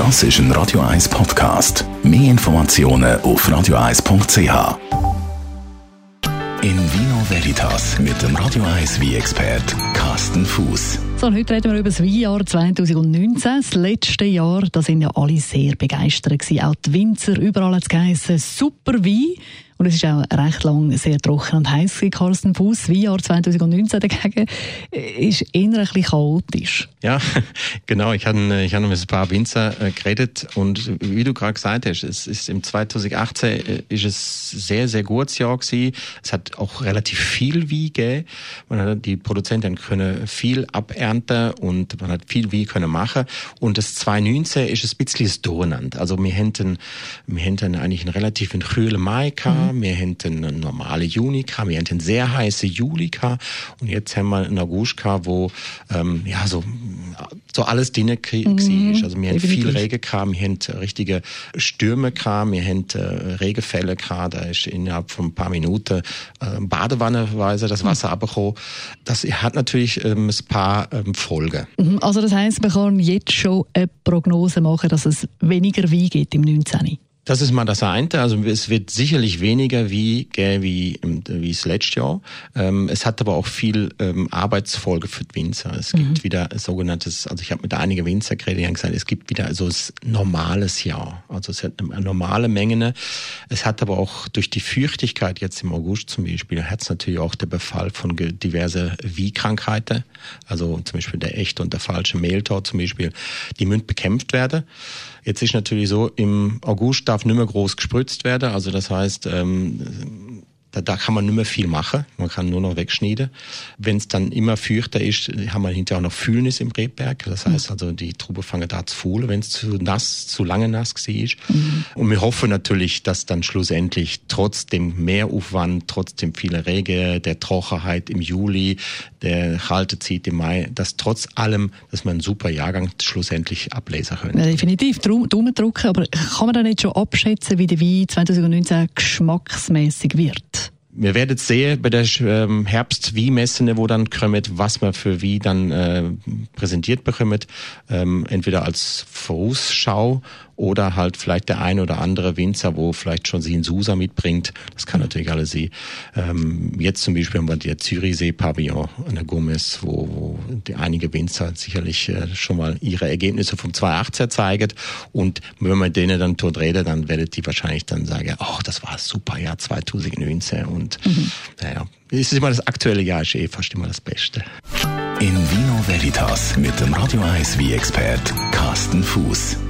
Das ist ein Radio 1 Podcast. Mehr Informationen auf radio1.ch. In Vino Veritas mit dem Radio 1 wie expert Carsten Fuß. So, heute reden wir über das Weinjahr 2019. Das letzte Jahr, da sind ja alle sehr begeistert gewesen. Auch die Winzer, überall hat es super Wein. Und es ist auch recht lang sehr trocken und heiß Carsten Fuß. Das Weinjahr 2019 dagegen ist eher ein chaotisch. Ja, genau. Ich habe, ich habe mit ein paar Winzer äh, geredet und wie du gerade gesagt hast, es ist im 2018 äh, ist es sehr, sehr gutes Jahr gewesen. Es hat auch relativ viel Wein gegeben. Die Produzenten können viel abernten und man hat viel Wein können machen. Und das 2019 ist ein bisschen Durcheinander. Also wir hätten, wir hätten eigentlich einen relativ kühlen Mai gehabt. Mhm. Wir hätten einen normalen Juni gehabt. Wir hätten einen sehr heißen Juli gehabt. Und jetzt haben wir einen August gehabt, wo, ähm, ja, so so alles drin mhm, Also wir haben viel Regen gehabt, wir haben richtige Stürme wir haben äh, Regenfälle da ist innerhalb von ein paar Minuten äh, Badewannenweise das Wasser mhm. abgekommen. Das hat natürlich ähm, ein paar ähm, Folgen. Mhm, also das heißt, man kann jetzt schon eine Prognose machen, dass es weniger Wein gibt im 19. Das ist mal das eine. Also es wird sicherlich weniger wie, wie, wie das letzte Jahr. Ähm, es hat aber auch viel ähm, Arbeitsfolge für die Winzer. Es gibt mhm. wieder sogenanntes, also ich habe mit einigen Winzer geredet, die haben gesagt, es gibt wieder so ein normales Jahr. Also es hat eine normale Menge. Es hat aber auch durch die Fürchtigkeit jetzt im August zum Beispiel, hat es natürlich auch der Befall von diverse Wie-Krankheiten. Also zum Beispiel der echte und der falsche Mehltau zum Beispiel. Die müssen bekämpft werden. Jetzt ist natürlich so, im August darf nicht mehr groß gespritzt werden. Also das heißt, ähm, da, da kann man nicht mehr viel machen. Man kann nur noch wegschneiden. Wenn es dann immer feuchter ist, haben wir hinterher auch noch Fühlnis im Rebberg. Das heißt also, die Trube fangen da zu fuhlen, wenn es zu nass, zu lange nass ist. Mhm. Und wir hoffen natürlich, dass dann schlussendlich trotz dem Mehraufwand, trotzdem viele Regen, der Trockenheit im Juli, der kalte zieht im Mai, dass trotz allem, dass man einen super Jahrgang schlussendlich ablesen können. Ja, definitiv Daumen drücken, aber kann man da nicht schon abschätzen, wie der Wein 2019 geschmacksmäßig wird? Wir werden sehen bei der ähm, Herbst-Wie-Messe, wo dann kommt, was man für wie dann äh, präsentiert bekommt. Ähm, entweder als Vorausschau oder halt vielleicht der ein oder andere Winzer, wo vielleicht schon sie in Susa mitbringt. Das kann natürlich alles sie. Ähm, jetzt zum Beispiel haben wir der Zürichsee-Pavillon an der Gomez, wo, wo die einige Winzer sicherlich äh, schon mal ihre Ergebnisse vom 2018 zeigen. Und wenn man denen dann dort redet, dann werdet die wahrscheinlich dann sagen, oh, das war super Jahr 2019 und mhm. naja, es ist immer das aktuelle Jahr, ist eh fast immer das Beste. In Vino Veritas mit dem Radio 1 wie expert Carsten Fuß.